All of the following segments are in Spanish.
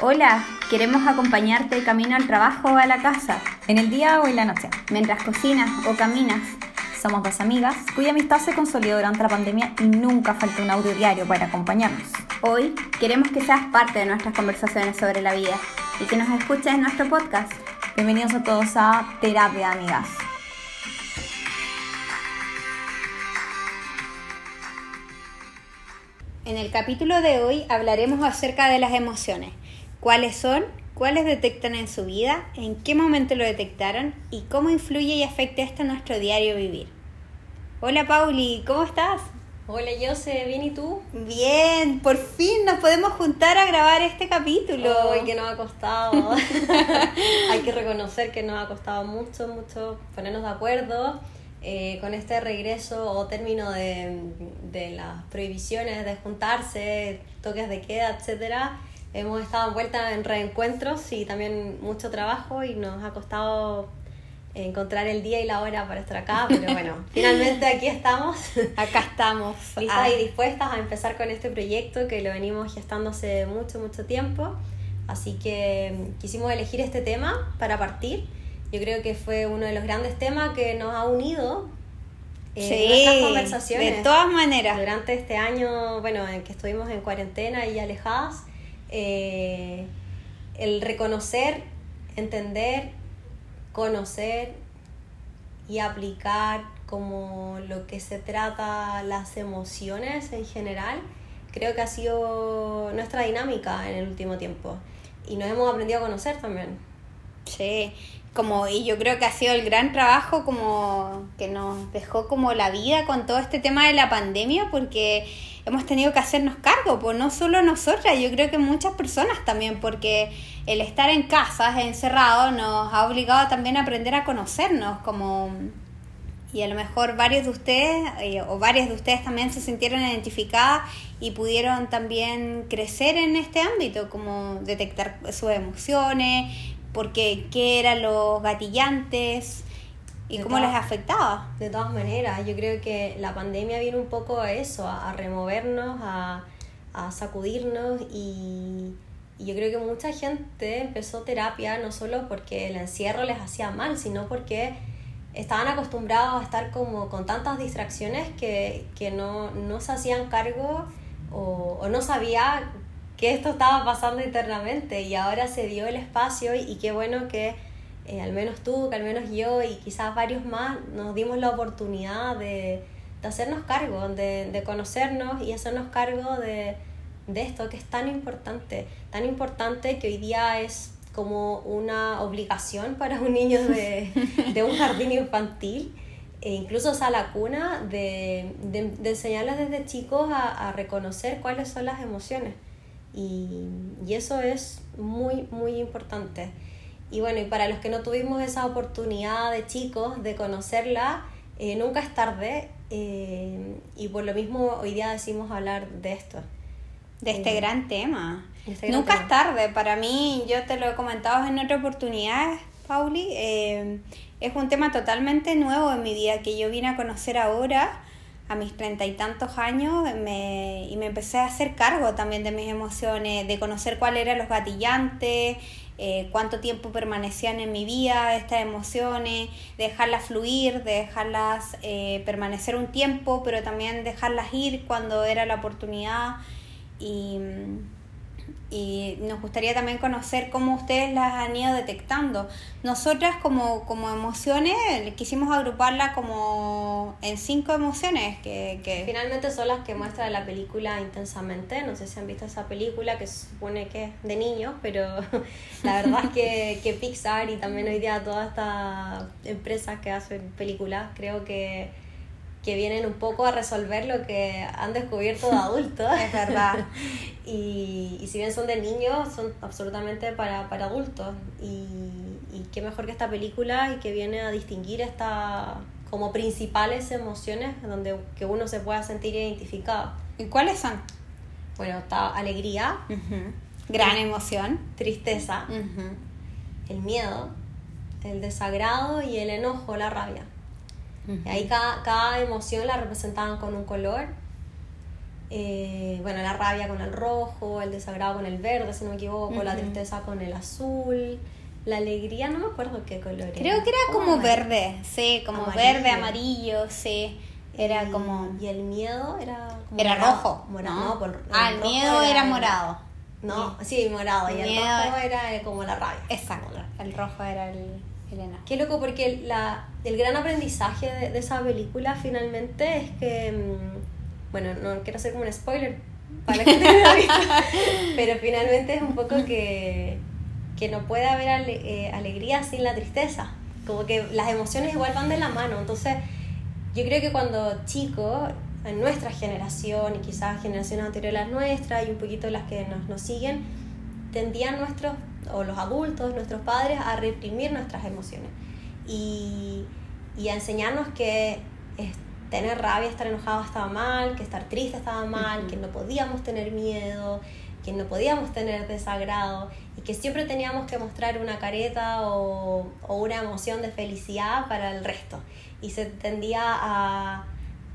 Hola, queremos acompañarte camino al trabajo o a la casa, en el día o en la noche, mientras cocinas o caminas. Somos dos amigas cuya amistad se consolidó durante la pandemia y nunca faltó un audio diario para acompañarnos. Hoy queremos que seas parte de nuestras conversaciones sobre la vida y que nos escuches en nuestro podcast. Bienvenidos a todos a Terapia Amigas. En el capítulo de hoy hablaremos acerca de las emociones. ¿Cuáles son? ¿Cuáles detectan en su vida? ¿En qué momento lo detectaron? ¿Y cómo influye y afecta esto en nuestro diario vivir? Hola Pauli, ¿cómo estás? Hola Jose, ¿bien y tú? Bien, por fin nos podemos juntar a grabar este capítulo. Ay, que nos ha costado. Hay que reconocer que nos ha costado mucho, mucho ponernos de acuerdo eh, con este regreso o término de, de, las prohibiciones de juntarse, toques de queda, etcétera, hemos estado envueltas en reencuentros y también mucho trabajo y nos ha costado encontrar el día y la hora para estar acá, pero bueno, finalmente aquí estamos. Acá estamos. Listas ah. y dispuestas a empezar con este proyecto que lo venimos gestando hace mucho, mucho tiempo. Así que quisimos elegir este tema para partir yo creo que fue uno de los grandes temas que nos ha unido en nuestras conversaciones. De todas maneras. Durante este año, bueno, en que estuvimos en cuarentena y alejadas, eh, el reconocer, entender, conocer y aplicar como lo que se trata las emociones en general, creo que ha sido nuestra dinámica en el último tiempo. Y nos hemos aprendido a conocer también. Sí, como y yo creo que ha sido el gran trabajo como que nos dejó como la vida con todo este tema de la pandemia porque hemos tenido que hacernos cargo, pues no solo nosotras, yo creo que muchas personas también porque el estar en casa encerrado nos ha obligado también a aprender a conocernos como y a lo mejor varios de ustedes eh, o varias de ustedes también se sintieron identificadas y pudieron también crecer en este ámbito, como detectar sus emociones, porque qué eran los gatillantes y cómo les afectaba. De todas maneras, yo creo que la pandemia viene un poco a eso, a, removernos, a, sacudirnos y, yo creo que mucha gente empezó terapia no solo porque el encierro les hacía mal, sino porque estaban acostumbrados a estar como con tantas distracciones que, no, se hacían cargo o, o no sabía que esto estaba pasando internamente y ahora se dio el espacio y, qué bueno que eh, al menos tú, que al menos yo y quizás varios más nos dimos la oportunidad de, hacernos cargo, de, conocernos y hacernos cargo de, esto que es tan importante, tan importante que hoy día es como una obligación para un niño de, un jardín infantil e incluso a la cuna de, enseñarles desde chicos a reconocer cuáles son las emociones y, y eso es muy, muy importante. Y bueno, y para los que no tuvimos esa oportunidad de chicos de conocerla, eh, nunca es tarde eh, y por lo mismo hoy día decimos hablar de esto. De este eh, gran tema. Este nunca es tarde. Para mí, yo te lo he comentado en otra oportunidad, Pauli, es un tema totalmente nuevo en mi vida que yo vine a conocer ahora a mis treinta y tantos años me, y me empecé a hacer cargo también de mis emociones, de conocer cuáles eran los gatillantes, eh, cuánto tiempo permanecían en mi vida estas emociones, dejarlas fluir, de dejarlas eh, permanecer un tiempo, pero también dejarlas ir cuando era la oportunidad. Y, y nos gustaría también conocer cómo ustedes las han ido detectando. Nosotras como, como emociones quisimos agruparlas como en cinco emociones que, que... Finalmente son las que muestra la película intensamente. No sé si han visto esa película que se supone que es de niños, pero la verdad es que, que Pixar y también hoy día todas estas empresas que hacen películas creo que que vienen un poco a resolver lo que han descubierto de adultos. es verdad. y, y, si bien son de niños, son absolutamente para, para adultos. Y, y, qué mejor que esta película y que viene a distinguir esta como principales emociones donde que uno se pueda sentir identificado. ¿Y cuáles son? Bueno, está alegría. Gran emoción. Tristeza. El miedo. El desagrado y el enojo, la rabia. Ahí cada, cada emoción la representaban con un color. Eh, bueno, la rabia con el rojo, el desagrado con el verde, si no me equivoco, la tristeza con el azul, la alegría, no me acuerdo qué color era. Creo que era como verde, sí, como verde, amarillo, sí. Era como... Y el miedo era... era rojo. Morado. No, ah, el, miedo era, morado. No, sí, morado. y el rojo era como la rabia. Exacto. El rojo era el, Elena. Qué loco, porque la, el gran aprendizaje de, esa película finalmente es que. Mm, bueno, no quiero hacer como un spoiler para que la pero finalmente es un poco que, que no puede haber eh, alegría sin la tristeza. Como que las emociones igual van de la mano. Entonces, yo creo que cuando chicos, en nuestra generación y quizás generaciones anteriores a las nuestras y un poquito las que nos, nos siguen, tendían nuestros, o los adultos, nuestros padres, a reprimir nuestras emociones y, y a enseñarnos que tener rabia, estar enojado estaba mal, que estar triste estaba mal, que no podíamos tener miedo, que no podíamos tener desagrado y que siempre teníamos que mostrar una careta o, o una emoción de felicidad para el resto. Y se tendía a,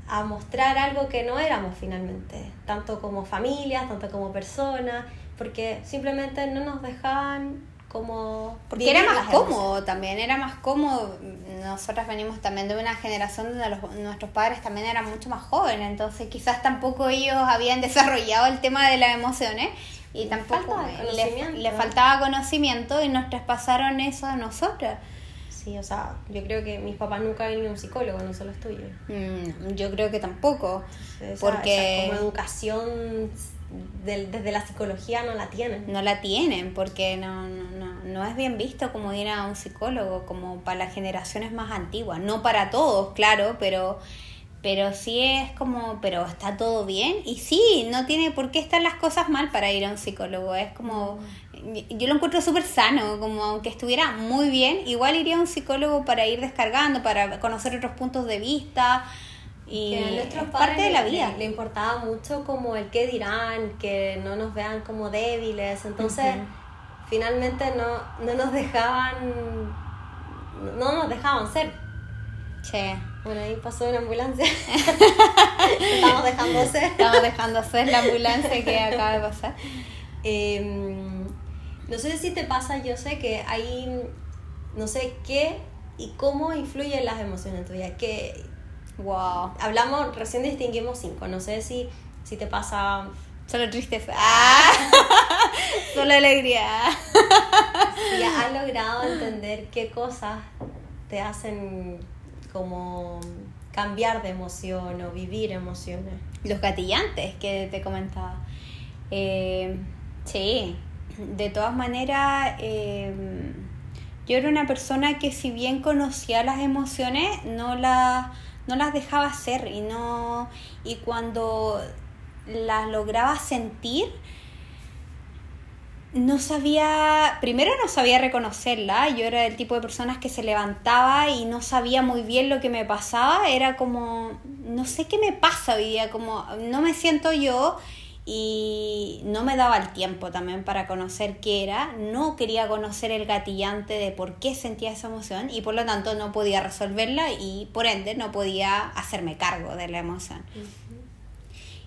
a mostrar algo que no éramos finalmente, tanto como familias, tanto como personas porque simplemente no nos dejaban como... Porque era más cómodo también, era más cómodo. Nosotras venimos también de una generación donde los, nuestros padres también eran mucho más jóvenes, entonces quizás tampoco ellos habían desarrollado el tema de las emociones y tampoco le, faltaba conocimiento y nos traspasaron eso a nosotras. Sí, o sea, yo creo que mis papás nunca han ido a un psicólogo, no solo los tuyos. Mm, yo creo que tampoco. porque como educación desde la psicología no la tienen. No la tienen porque no, no, no, es bien visto como ir a un psicólogo, como para las generaciones más antiguas. No para todos, claro, pero, pero sí es como, pero está todo bien. Y sí, no tiene por qué estar las cosas mal para ir a un psicólogo. Es como, yo lo encuentro súper sano, como aunque estuviera muy bien, igual iría a un psicólogo para ir descargando, para conocer otros puntos de vista y que a nuestros parte de la vida. Le, importaba mucho como el qué dirán, que no nos vean como débiles. Entonces, finalmente no, no nos dejaban. No nos dejaban ser. Che. Bueno, ahí pasó una ambulancia. Estamos dejando ser. Estamos dejando ser la ambulancia que acaba de pasar. Em, no sé si te pasa, yo sé que hay. No sé qué y cómo influyen las emociones en tu vida. Wow. Hablamos, recién distinguimos cinco. No sé si, si te pasa. Solo tristeza. Ah. Solo alegría. ya has logrado entender qué cosas te hacen como cambiar de emoción o vivir emociones. Los gatillantes que te comentaba. Eh, sí, de todas maneras, eh, yo era una persona que si bien conocía las emociones, no las no las dejaba hacer y no y cuando las lograba sentir no sabía, primero no sabía reconocerla, yo era el tipo de personas que se levantaba y no sabía muy bien lo que me pasaba, era como, no sé qué me pasa hoy día, como no me siento yo y no me daba el tiempo también para conocer qué era, no quería conocer el gatillante de por qué sentía esa emoción y por lo tanto no podía resolverla y por ende no podía hacerme cargo de la emoción.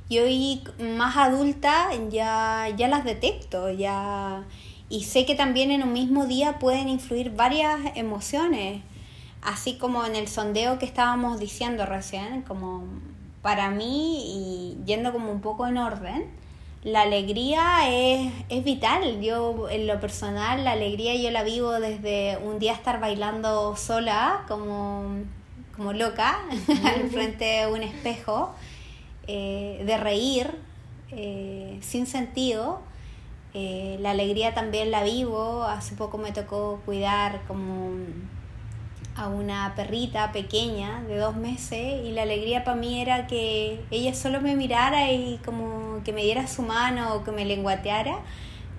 Y hoy más adulta ya, ya las detecto, ya y sé que también en un mismo día pueden influir varias emociones, así como en el sondeo que estábamos diciendo recién, como para mí, y yendo como un poco en orden, la alegría es, es, vital. Yo, en lo personal, la alegría yo la vivo desde un día estar bailando sola, como, como loca, al frente de un espejo, eh, de reír eh, sin sentido. Eh, la alegría también la vivo. Hace poco me tocó cuidar como a una perrita pequeña de dos meses y la alegría para mí era que ella solo me mirara y como que me diera su mano o que me lenguateara.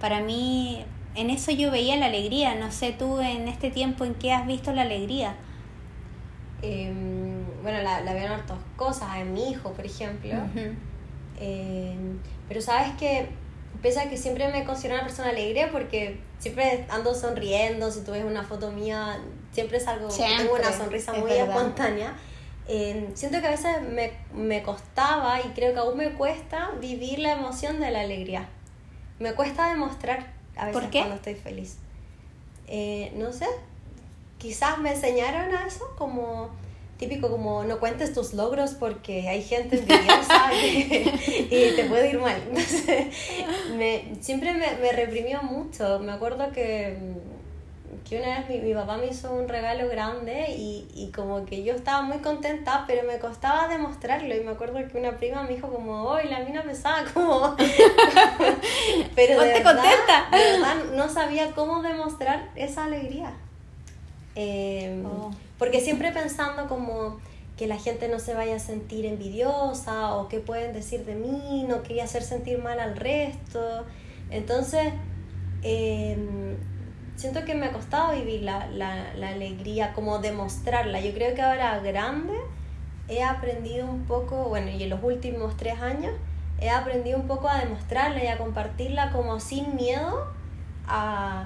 Para mí, en eso yo veía la alegría. No sé tú en este tiempo en qué has visto la alegría. Em, bueno, la, la, veo en otras cosas, en mi hijo, por ejemplo. Em, pero sabes que pese a que siempre me considero una persona alegre porque siempre ando sonriendo, si tú ves una foto mía, siempre salgo, tengo una sonrisa muy espontánea. eh, siento que a veces me, me costaba y creo que aún me cuesta vivir la emoción de la alegría. Me cuesta demostrar a veces cuando estoy feliz. Eh, no sé, quizás me enseñaron a eso como típico como no cuentes tus logros porque hay gente envidiosa y, te puede ir mal. me, siempre me, me, reprimió mucho. Me acuerdo que, que una vez mi, mi, papá me hizo un regalo grande y, y, como que yo estaba muy contenta, pero me costaba demostrarlo. Y me acuerdo que una prima me dijo como, hoy la mina pesaba como... pero de contenta. de verdad no sabía cómo demostrar esa alegría. Eh, porque siempre pensando como que la gente no se vaya a sentir envidiosa o qué pueden decir de mí, no quería hacer sentir mal al resto. Entonces, em, siento que me ha costado vivir la, la, la, alegría, como demostrarla. Yo creo que ahora grande he aprendido un poco, bueno, y en los últimos tres años he aprendido un poco a demostrarla y a compartirla como sin miedo a...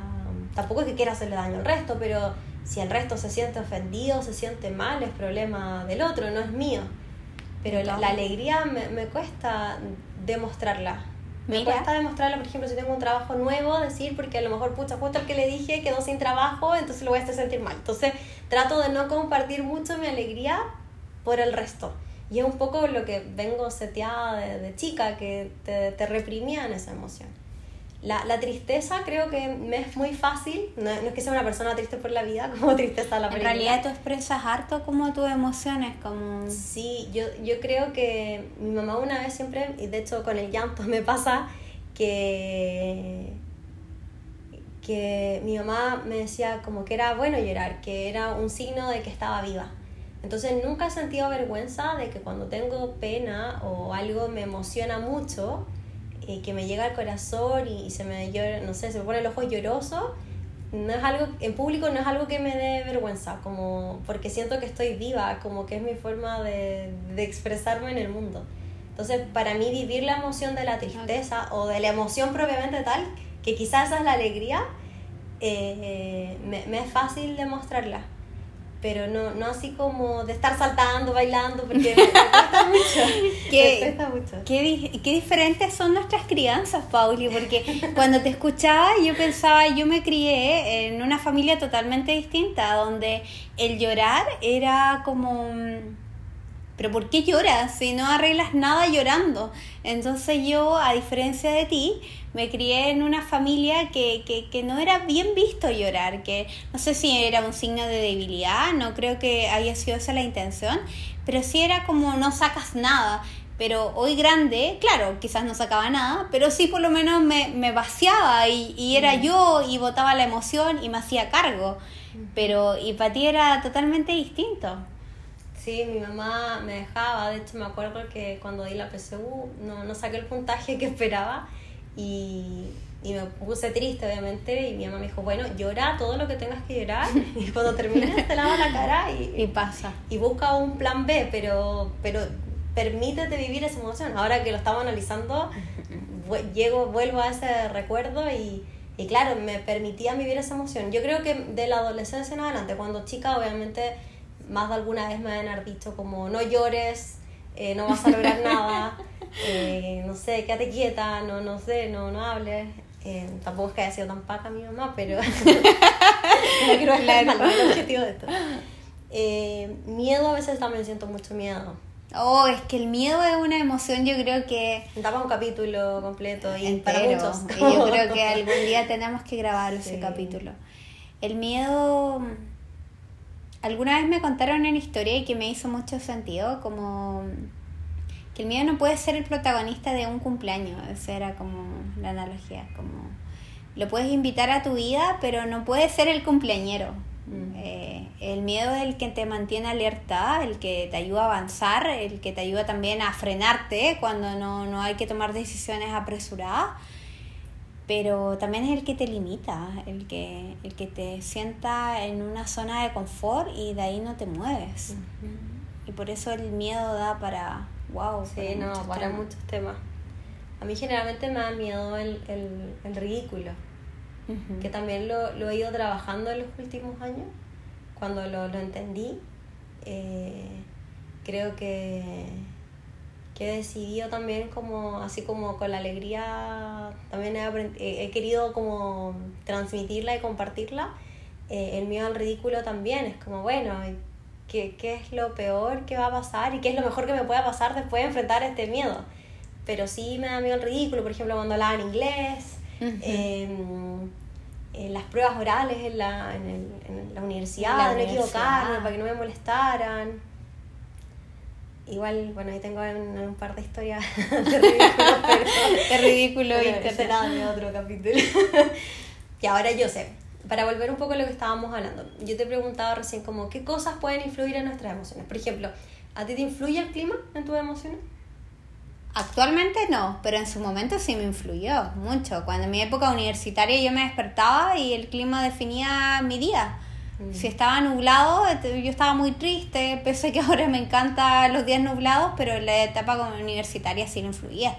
Tampoco es que quiera hacerle daño al resto, pero si el resto se siente ofendido, se siente mal, es problema del otro, no es mío. Pero la, alegría me, me, cuesta demostrarla. Me cuesta demostrarla, por ejemplo, si tengo un trabajo nuevo, decir, porque a lo mejor, pucha, justo el que le dije quedó sin trabajo, entonces lo voy a hacer sentir mal. Entonces trato de no compartir mucho mi alegría por el resto. Y es un poco lo que vengo seteada de, de chica, que te, te reprimían esa emoción. La, la, tristeza creo que me es muy fácil, no, es que sea una persona triste por la vida, como tristeza la película. En realidad tú expresas harto como tus emociones, como... Sí, yo, yo creo que mi mamá una vez siempre, y de hecho con el llanto me pasa, que, que mi mamá me decía como que era bueno llorar, que era un signo de que estaba viva. Entonces nunca he sentido vergüenza de que cuando tengo pena o algo me emociona mucho, eh, que me llega al corazón y, se me llora, no sé, se me pone el ojo lloroso, no es algo, en público no es algo que me dé vergüenza, como porque siento que estoy viva, como que es mi forma de, de expresarme en el mundo. Entonces, para mí vivir la emoción de la tristeza o de la emoción propiamente tal, que quizás esa es la alegría, eh, me, me, es fácil demostrarla pero no, no así como de estar saltando, bailando, porque me, cuesta mucho. ¿Qué, me cuesta mucho. Qué, qué, diferentes son nuestras crianzas, Pauli, porque cuando te escuchaba yo pensaba, yo me crié en una familia totalmente distinta, donde el llorar era como pero ¿por qué lloras si no arreglas nada llorando? Entonces yo, a diferencia de ti, me crié en una familia que, que, que, no era bien visto llorar, que no sé si era un signo de debilidad, no creo que haya sido esa la intención, pero sí era como no sacas nada. Pero hoy grande, claro, quizás no sacaba nada, pero sí por lo menos me, me vaciaba y, y era mm. yo y botaba la emoción y me hacía cargo. Mm. Pero y para ti era totalmente distinto. Sí, mi mamá me dejaba, de hecho me acuerdo que cuando di la PSU no, no saqué el puntaje que esperaba y, y, me puse triste obviamente y mi mamá me dijo, bueno, llora todo lo que tengas que llorar y cuando termines te lavas la cara y, y pasa. Y busca un plan B, pero, pero permítete vivir esa emoción. Ahora que lo estamos analizando, llego, vuelvo a ese recuerdo y, y claro, me permitía vivir esa emoción. Yo creo que de la adolescencia en adelante, cuando chica obviamente más de alguna vez me han dicho como no llores, eh, no vas a lograr nada, eh, no sé, quédate quieta, no, no sé, no, no hables. Eh, tampoco es que haya sido tan paca mi mamá, pero no quiero dejar mal el objetivo de esto. miedo a veces también siento mucho miedo. Oh, es que el miedo es una emoción, yo creo que... Daba un capítulo completo y para muchos. Y yo creo que algún día tenemos que grabar ese capítulo. El miedo alguna vez me contaron una historia y que me hizo mucho sentido, como que el miedo no puede ser el protagonista de un cumpleaños, esa era como la analogía, como lo puedes invitar a tu vida, pero no puede ser el cumpleañero. Mm. Eh, el miedo es el que te mantiene alerta, el que te ayuda a avanzar, el que te ayuda también a frenarte cuando no, no hay que tomar decisiones apresuradas pero también es el que te limita, el que, el que te sienta en una zona de confort y de ahí no te mueves. Y por eso el miedo da para, wow. Sí, no, para muchos temas. A mí generalmente me da miedo el, el, el ridículo, que también lo, lo, he ido trabajando en los últimos años, cuando lo, lo entendí. Eh, creo que, que he decidido también como, así como con la alegría, también he, he querido como transmitirla y compartirla. Eh, el miedo al ridículo también es como, bueno, ¿qué, ¿qué es lo peor que va a pasar y qué es lo mejor que me pueda pasar después de enfrentar este miedo? Pero sí me da miedo el ridículo, por ejemplo, cuando hablaba en inglés, em, en las pruebas orales en la, en el, en la universidad, no equivocarme, para que no me molestaran. Igual, bueno, ahí tengo un, un par de historias de ridículo, pero... Es ridículo, pero será de otro capítulo. y ahora yo sé, para volver un poco a lo que estábamos hablando, yo te he preguntado recién como, ¿qué cosas pueden influir en nuestras emociones? Por ejemplo, ¿a ti te influye el clima en tus emociones? Actualmente no, pero en su momento sí me influyó mucho. Cuando en mi época universitaria yo me despertaba y el clima definía mi día. Mm. Si estaba nublado, yo estaba muy triste, pese a que ahora me encantan los días nublados, pero la etapa universitaria sí no influía.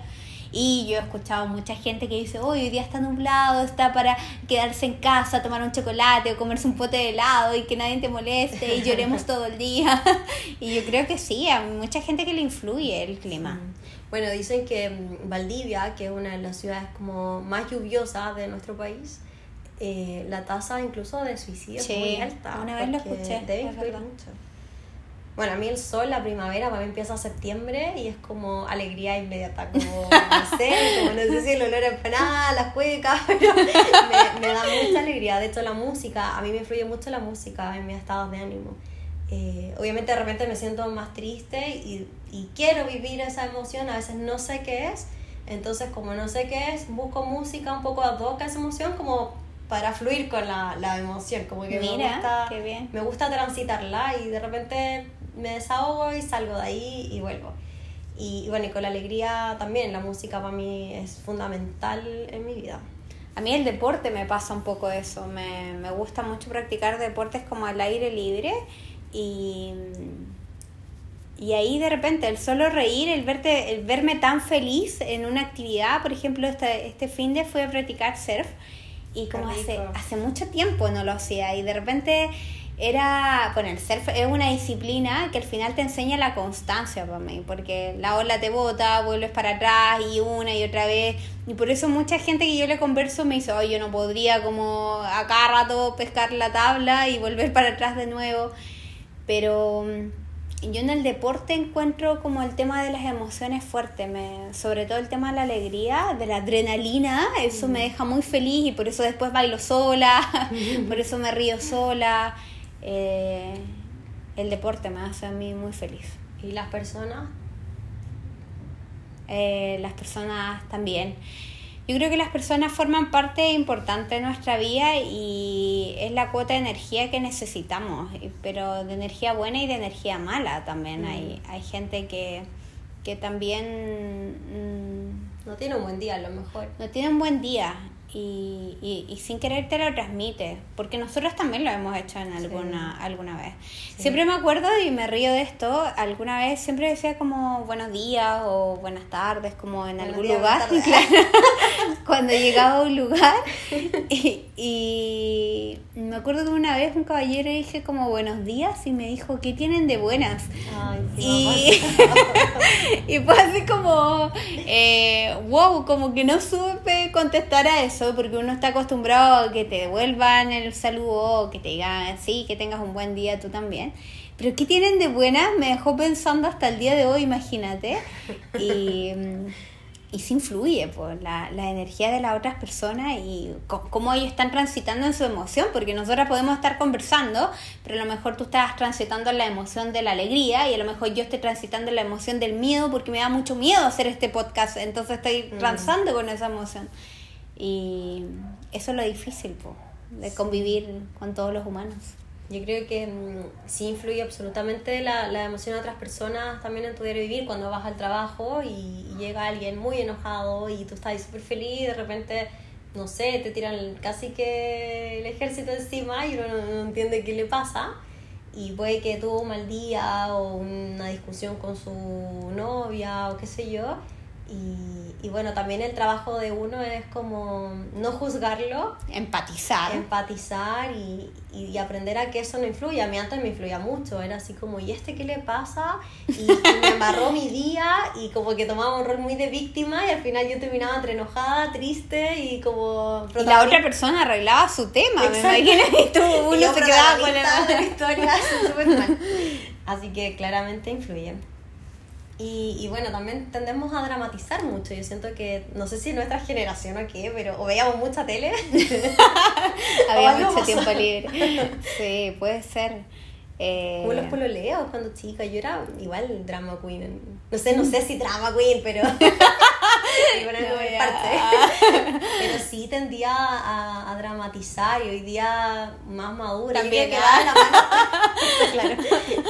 Y yo he escuchado mucha gente que dice, hoy día está nublado, está para quedarse en casa, tomar un chocolate o comerse un pote de helado y que nadie te moleste y lloremos todo el día. y yo creo que sí, hay mucha gente que le influye el clima. Bueno, dicen que mm, Valdivia, que es una de las ciudades como más lluviosas de nuestro país, eh, la tasa incluso de suicidio es muy alta. Una vez lo escuché. Debe mucho. Bueno, a mí el sol, la primavera, para mí empieza septiembre y es como alegría inmediata, como, no sé, como no sé si el olor a empanada, las cuecas, pero me, da mucha alegría. De hecho, la música, a mí me influye mucho la música en mis estados de ánimo. Eh, obviamente de repente me siento más triste y, y quiero vivir esa emoción, a veces no sé qué es, entonces como no sé qué es, busco música un poco ad hoc a esa emoción como para fluir con la, la emoción, como que me, gusta, me gusta transitarla y de repente me desahogo y salgo de ahí y vuelvo. Y, bueno, y con la alegría también, la música para mí es fundamental en mi vida. A mí el deporte me pasa un poco eso, me, me gusta mucho practicar deportes como al aire libre y, y ahí de repente el solo reír, el, verte, el verme tan feliz en una actividad, por ejemplo, este, este fin de fui a practicar surf y como hace, hace mucho tiempo no lo hacía y de repente era, bueno, el surf es una disciplina que al final te enseña la constancia para mí, porque la ola te bota, vuelves para atrás y una y otra vez, y por eso mucha gente que yo le converso me dice, oye, yo no podría como a cada rato pescar la tabla y volver para atrás de nuevo, pero mm, yo en el deporte encuentro como el tema de las emociones fuerte, me, sobre todo el tema de la alegría, de la adrenalina, eso me deja muy feliz y por eso después bailo sola, por eso me río sola eh, el deporte me hace a mí muy feliz. ¿Y las personas? Eh, las personas también. Yo creo que las personas forman parte importante de nuestra vida y es la cuota de energía que necesitamos, pero de energía buena y de energía mala también. Mm. Hay, hay gente que, que también... Mm, no tiene un buen día a lo mejor. No tiene un buen día y, y, y, sin querer te lo transmite, porque nosotros también lo hemos hecho en alguna, alguna vez. Siempre me acuerdo y me río de esto, alguna vez siempre decía como buenos días o buenas tardes, como en algún lugar, cuando llegaba a un lugar. Y, y, me acuerdo que una vez un caballero dije como buenos días y me dijo, ¿qué tienen de buenas? y, y fue así como, eh, wow, como que no supe contestar a eso porque uno está acostumbrado a que te devuelvan el saludo, que te digan sí, que tengas un buen día tú también. Pero ¿qué tienen de buena? Me dejó pensando hasta el día de hoy, imagínate. Y, y se influye por la, la, energía de las otras personas y cómo ellos están transitando en su emoción, porque nosotras podemos estar conversando, pero a lo mejor tú estás transitando la emoción de la alegría y a lo mejor yo estoy transitando la emoción del miedo porque me da mucho miedo hacer este podcast, entonces estoy mm. transando con esa emoción. Y eso es lo difícil, de convivir con todos los humanos. Yo creo que mm, sí influye absolutamente la, la emoción de otras personas también en tu diario vivir cuando vas al trabajo y, llega alguien muy enojado y tú estás súper feliz y de repente, no sé, te tiran casi que el ejército encima y uno no, entiende qué le pasa y puede que tuvo un mal día o una discusión con su novia o qué sé yo Y, y, bueno, también el trabajo de uno es como no juzgarlo. Empatizar. Empatizar y, y, aprender a que eso no influya. A mí antes me influía mucho. Era así como, ¿y este qué le pasa? Y, me amarró mi día y como que tomaba un rol muy de víctima y al final yo terminaba entre enojada, triste y como... Y la otra persona arreglaba su tema, me imagino. Y tú, uno se quedaba con la historia súper mal. Así que claramente influye. Y, y, bueno, también tendemos a dramatizar mucho. Yo siento que, no sé si nuestra generación o qué, pero o veíamos mucha tele. Había mucho tiempo libre. Sí, puede ser. Eh... Como los pololeos cuando chica, yo era igual drama queen. No sé, no sé si drama queen, pero. pero sí tendía a, a, dramatizar y hoy día más madura. También que va, la mano, claro,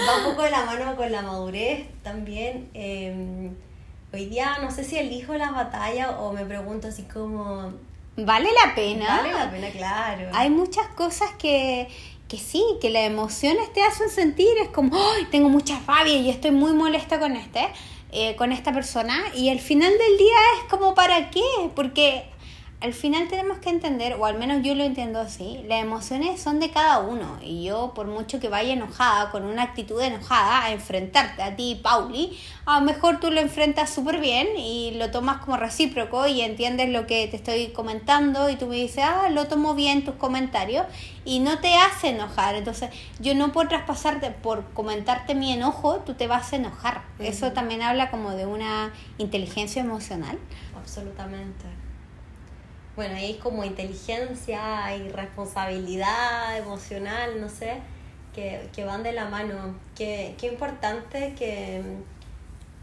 va un poco de la mano con la madurez también. Em, hoy día no sé si elijo la batalla o me pregunto así como. ¿Vale la pena? Vale la pena, claro. Hay muchas cosas que que sí, que las emociones te hacen sentir, es como, ¡ay! tengo mucha rabia y estoy muy molesta con este, eh, con esta persona, y al final del día es como, ¿para qué? Porque al final tenemos que entender, o al menos yo lo entiendo así, las emociones son de cada uno. Y yo, por mucho que vaya enojada, con una actitud enojada, a enfrentarte a ti, Pauli, a lo mejor tú lo enfrentas súper bien y lo tomas como recíproco y entiendes lo que te estoy comentando y tú me dices, ah, lo tomo bien tus comentarios y no te hace enojar. Entonces, yo no puedo traspasarte por comentarte mi enojo, tú te vas a enojar. Eso también habla como de una inteligencia emocional. Absolutamente bueno, ahí como inteligencia y responsabilidad emocional, no sé, que, que van de la mano. Qué, qué importante que,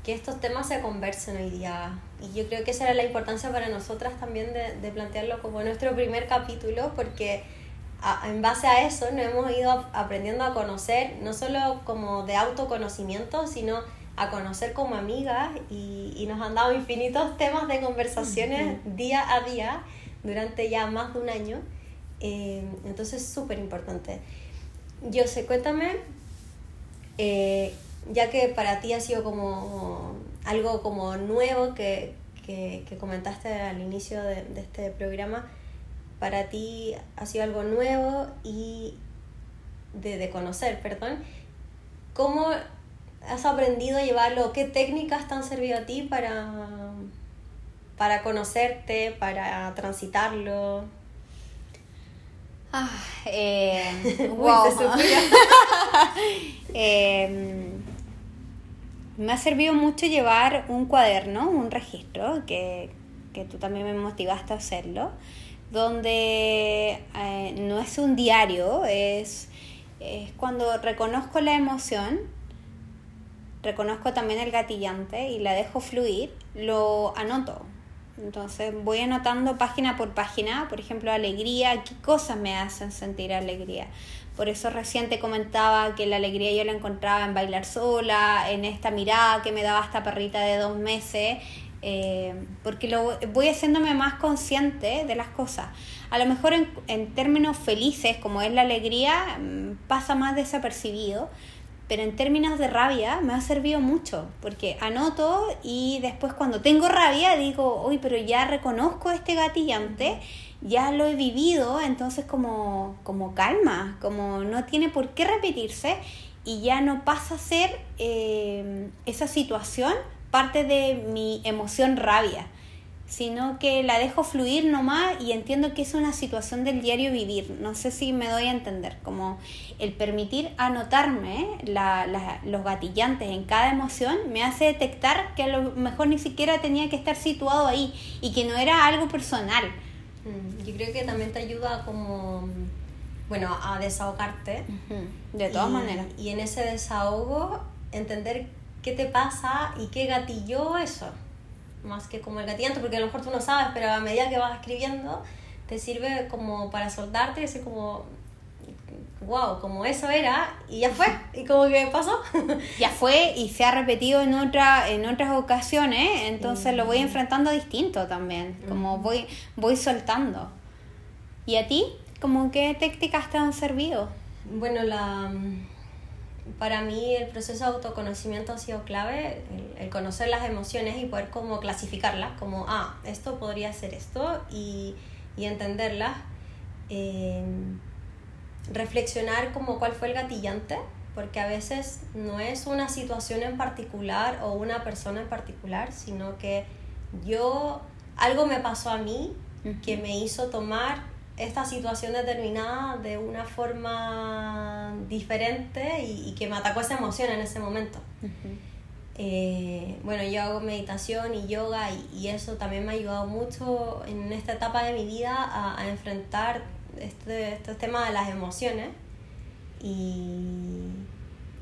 que estos temas se conversen hoy día. Y yo creo que esa era la importancia para nosotras también de, de plantearlo como nuestro primer capítulo, porque en base a eso nos hemos ido aprendiendo a conocer, no solo como de autoconocimiento, sino a conocer como amigas y, y nos han dado infinitos temas de conversaciones día a día durante ya más de un año. Eh, entonces, súper importante. Yo sé, cuéntame, eh, ya que para ti ha sido como algo como nuevo que, que, comentaste al inicio de, de, este programa, para ti ha sido algo nuevo y de, de conocer, perdón. ¿Cómo has aprendido a llevarlo? ¿Qué técnicas te han servido a ti para, para conocerte, para transitarlo? Ah, eh, wow. eh, me ha servido mucho llevar un cuaderno, un registro, que, que tú también me motivaste a hacerlo, donde eh, no es un diario, es, es cuando reconozco la emoción, reconozco también el gatillante y la dejo fluir, lo anoto entonces voy anotando página por página, por ejemplo, alegría, qué cosas me hacen sentir alegría. Por eso recién te comentaba que la alegría yo la encontraba en bailar sola, en esta mirada que me daba esta perrita de dos meses, eh, porque lo, voy haciéndome más consciente de las cosas. A lo mejor en, en términos felices, como es la alegría, mm, pasa más desapercibido, pero en términos de rabia me ha servido mucho, porque anoto y después cuando tengo rabia digo, uy, pero ya reconozco este gatillante, ya lo he vivido, entonces como, como calma, como no tiene por qué repetirse y ya no pasa a ser eh, esa situación parte de mi emoción rabia sino que la dejo fluir nomás y entiendo que es una situación del diario vivir. No sé si me doy a entender, como el permitir anotarme la, la, los gatillantes en cada emoción me hace detectar que a lo mejor ni siquiera tenía que estar situado ahí y que no era algo personal. Mm, yo creo que también te ayuda como, bueno, a desahogarte. De todas maneras. Y en ese desahogo entender qué te pasa y qué gatilló eso más que como el gatillante, porque a lo mejor tú no sabes, pero a medida que vas escribiendo, te sirve como para soltarte y decir como, wow, como eso era, y ya fue, y como que pasó. ya fue y se ha repetido en, otra, en otras ocasiones, entonces lo voy enfrentando distinto también, como voy, voy soltando. ¿Y a ti? ¿Cómo qué técnicas te han servido? Bueno, la para mí el proceso de autoconocimiento ha sido clave, el, conocer las emociones y poder como clasificarlas, como, ah, esto podría ser esto y, y entenderlas. Eh, reflexionar como cuál fue el gatillante, porque a veces no es una situación en particular o una persona en particular, sino que yo, algo me pasó a mí que me hizo tomar esta situación determinada de una forma diferente y, que me atacó esa emoción en ese momento. Eh, bueno, yo hago meditación y yoga y, eso también me ha ayudado mucho en esta etapa de mi vida a, enfrentar este, este tema de las emociones. Y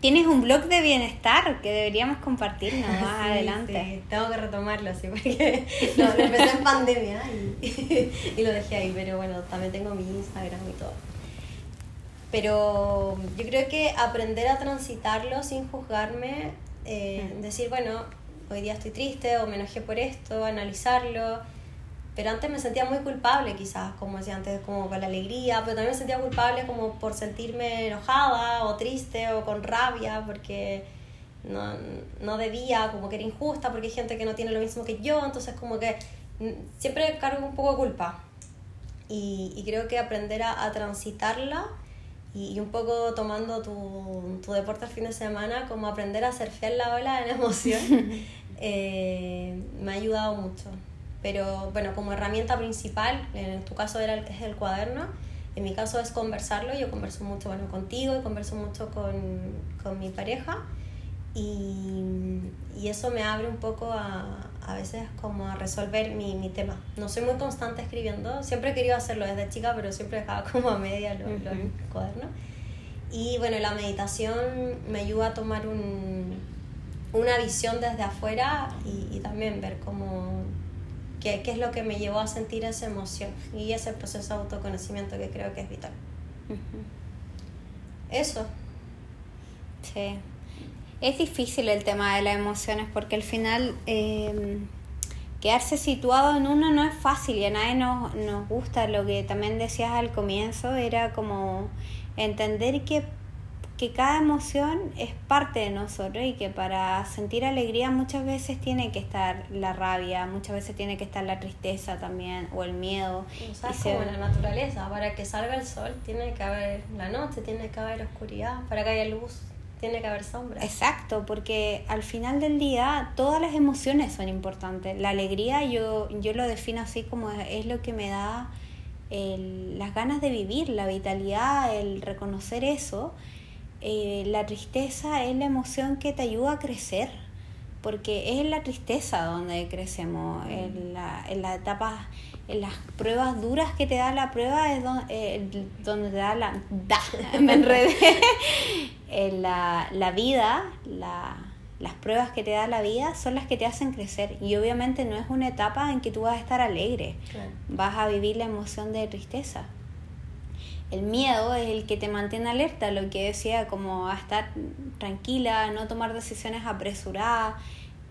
Tienes un blog de bienestar que deberíamos compartirnos más adelante. Sí, tengo que retomarlo, sí, porque lo, empecé en pandemia y, y, lo dejé ahí, pero bueno, también tengo mi Instagram y todo. Pero yo creo que aprender a transitarlo sin juzgarme, eh, decir, bueno, hoy día estoy triste o me enojé por esto, analizarlo pero antes me sentía muy culpable quizás, como decía antes, como con la alegría, pero también me sentía culpable como por sentirme enojada o triste o con rabia porque no, no debía, como que era injusta porque hay gente que no tiene lo mismo que yo, entonces como que mm, siempre cargo un poco de culpa. Y, y creo que aprender a, a transitarla y, un poco tomando tu, tu, deporte al fin de semana, como aprender a surfear la ola la emoción, eh, me ha ayudado mucho pero bueno, como herramienta principal, en tu caso era, es el cuaderno, en mi caso es conversarlo, yo converso mucho bueno, contigo y converso mucho con, con mi pareja y, y, eso me abre un poco a, a veces como a resolver mi, mi, tema. No soy muy constante escribiendo, siempre he querido hacerlo desde chica, pero siempre dejaba como a media los, cuadernos. Y bueno, la meditación me ayuda a tomar un, una visión desde afuera y, y también ver cómo qué, qué es lo que me llevó a sentir esa emoción y ese proceso de autoconocimiento que creo que es vital. Eso. Sí. Es difícil el tema de las emociones porque al final eh, quedarse situado en uno no es fácil y a nadie nos, nos gusta. Lo que también decías al comienzo era como entender que que cada emoción es parte de nosotros y que para sentir alegría muchas veces tiene que estar la rabia, muchas veces tiene que estar la tristeza también o el miedo. O sea, como la naturaleza, para que salga el sol tiene que haber la noche, tiene que haber oscuridad, para que haya luz tiene que haber sombra. Exacto, porque al final del día todas las emociones son importantes. La alegría yo, yo lo defino así como es lo que me da el, las ganas de vivir, la vitalidad, el reconocer eso eh, la tristeza es la emoción que te ayuda a crecer, porque es en la tristeza donde crecemos, en, la, en las etapas, en las pruebas duras que te da la prueba es eh, donde, te da la... Da, me enredé. en la, la vida, la, las pruebas que te da la vida son las que te hacen crecer y obviamente no es una etapa en que tú vas a estar alegre, vas a vivir la emoción de tristeza el miedo es el que te mantiene alerta, lo que decía, como a estar tranquila, no tomar decisiones apresuradas,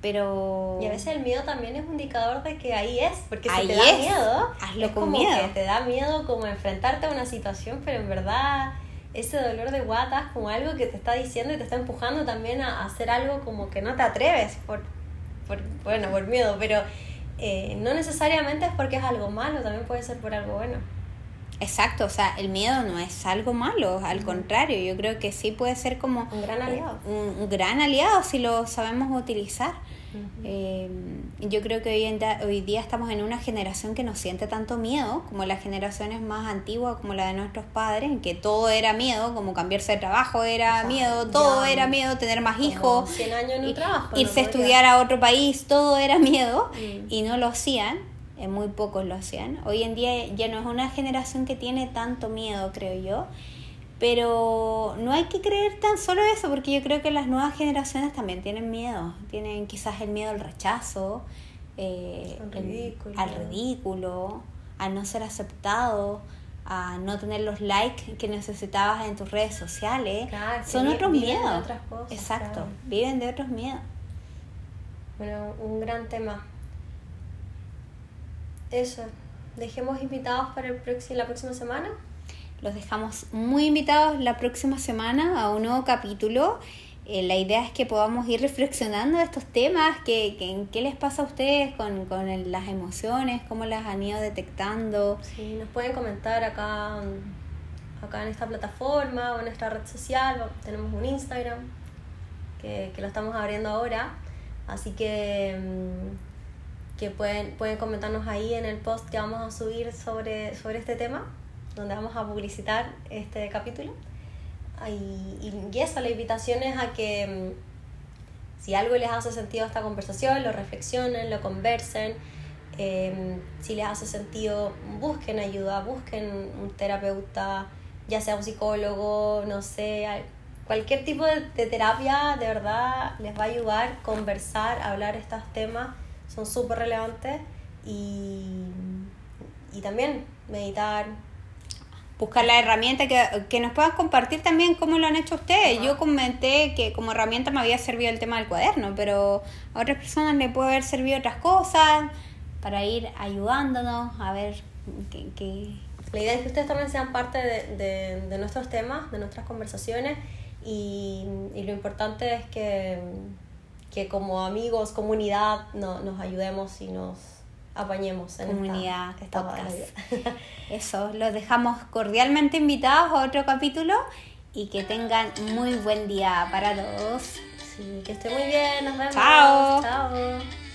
pero... Y a veces el miedo también es un indicador de que ahí es, porque si te da miedo, hazlo es con como miedo. que te da miedo como enfrentarte a una situación, pero en verdad ese dolor de guata es como algo que te está diciendo y te está empujando también a hacer algo como que no te atreves por, por bueno, por miedo, pero eh, no necesariamente es porque es algo malo, también puede ser por algo bueno. Exacto, o sea, el miedo no es algo malo, al contrario, yo creo que sí puede ser como un gran aliado. Un, gran aliado si lo sabemos utilizar. Eh, yo creo que hoy, en hoy día estamos en una generación que no siente tanto miedo, como las generaciones más antiguas, como la de nuestros padres, en que todo era miedo, como cambiarse de trabajo era miedo, todo era miedo, tener más hijos, 100 años en un trabajo, irse a estudiar a otro país, todo era miedo mm. y no lo hacían eh, muy pocos lo hacían. Hoy en día ya no es una generación que tiene tanto miedo, creo yo. Pero no hay que creer tan solo eso, porque yo creo que las nuevas generaciones también tienen miedo. Tienen quizás el miedo al rechazo, eh, al, ridículo. al ridículo, a no ser aceptado, a no tener los likes que necesitabas en tus redes sociales. Son otros miedos. Exacto, viven de otros miedos. Bueno, un gran tema eso, dejemos invitados para el la próxima semana. Los dejamos muy invitados la próxima semana a un nuevo capítulo. Eh, la idea es que podamos ir reflexionando de estos temas, que, que, qué les pasa a ustedes con, con las emociones, cómo las han ido detectando. Sí, nos pueden comentar acá, acá en esta plataforma o en nuestra red social. Tenemos un Instagram que, que lo estamos abriendo ahora. Así que, mm, que pueden, pueden comentarnos ahí en el post que vamos a subir sobre, sobre este tema, donde vamos a publicitar este capítulo. Y, y eso, la invitación es a que mm, si algo les hace sentido esta conversación, lo reflexionen, lo conversen. Em, si les hace sentido, busquen ayuda, busquen un terapeuta, ya sea un psicólogo, no sé, cualquier tipo de, terapia de verdad les va a ayudar, conversar, hablar estos temas, son súper relevantes y, y también meditar, buscar la herramienta que, que, nos puedan compartir también cómo lo han hecho ustedes. Yo comenté que como herramienta me había servido el tema del cuaderno, pero a otras personas le puede haber servido otras cosas para ir ayudándonos a ver qué... La idea es que ustedes también sean parte de, de, de nuestros temas, de nuestras conversaciones y, y lo importante es que, que como amigos, comunidad, no, nos ayudemos y nos apañemos en comunidad esta, Eso, los dejamos cordialmente invitados a otro capítulo y que tengan muy buen día para todos. Sí, que esté muy bien, nos vemos. Chao. Chao.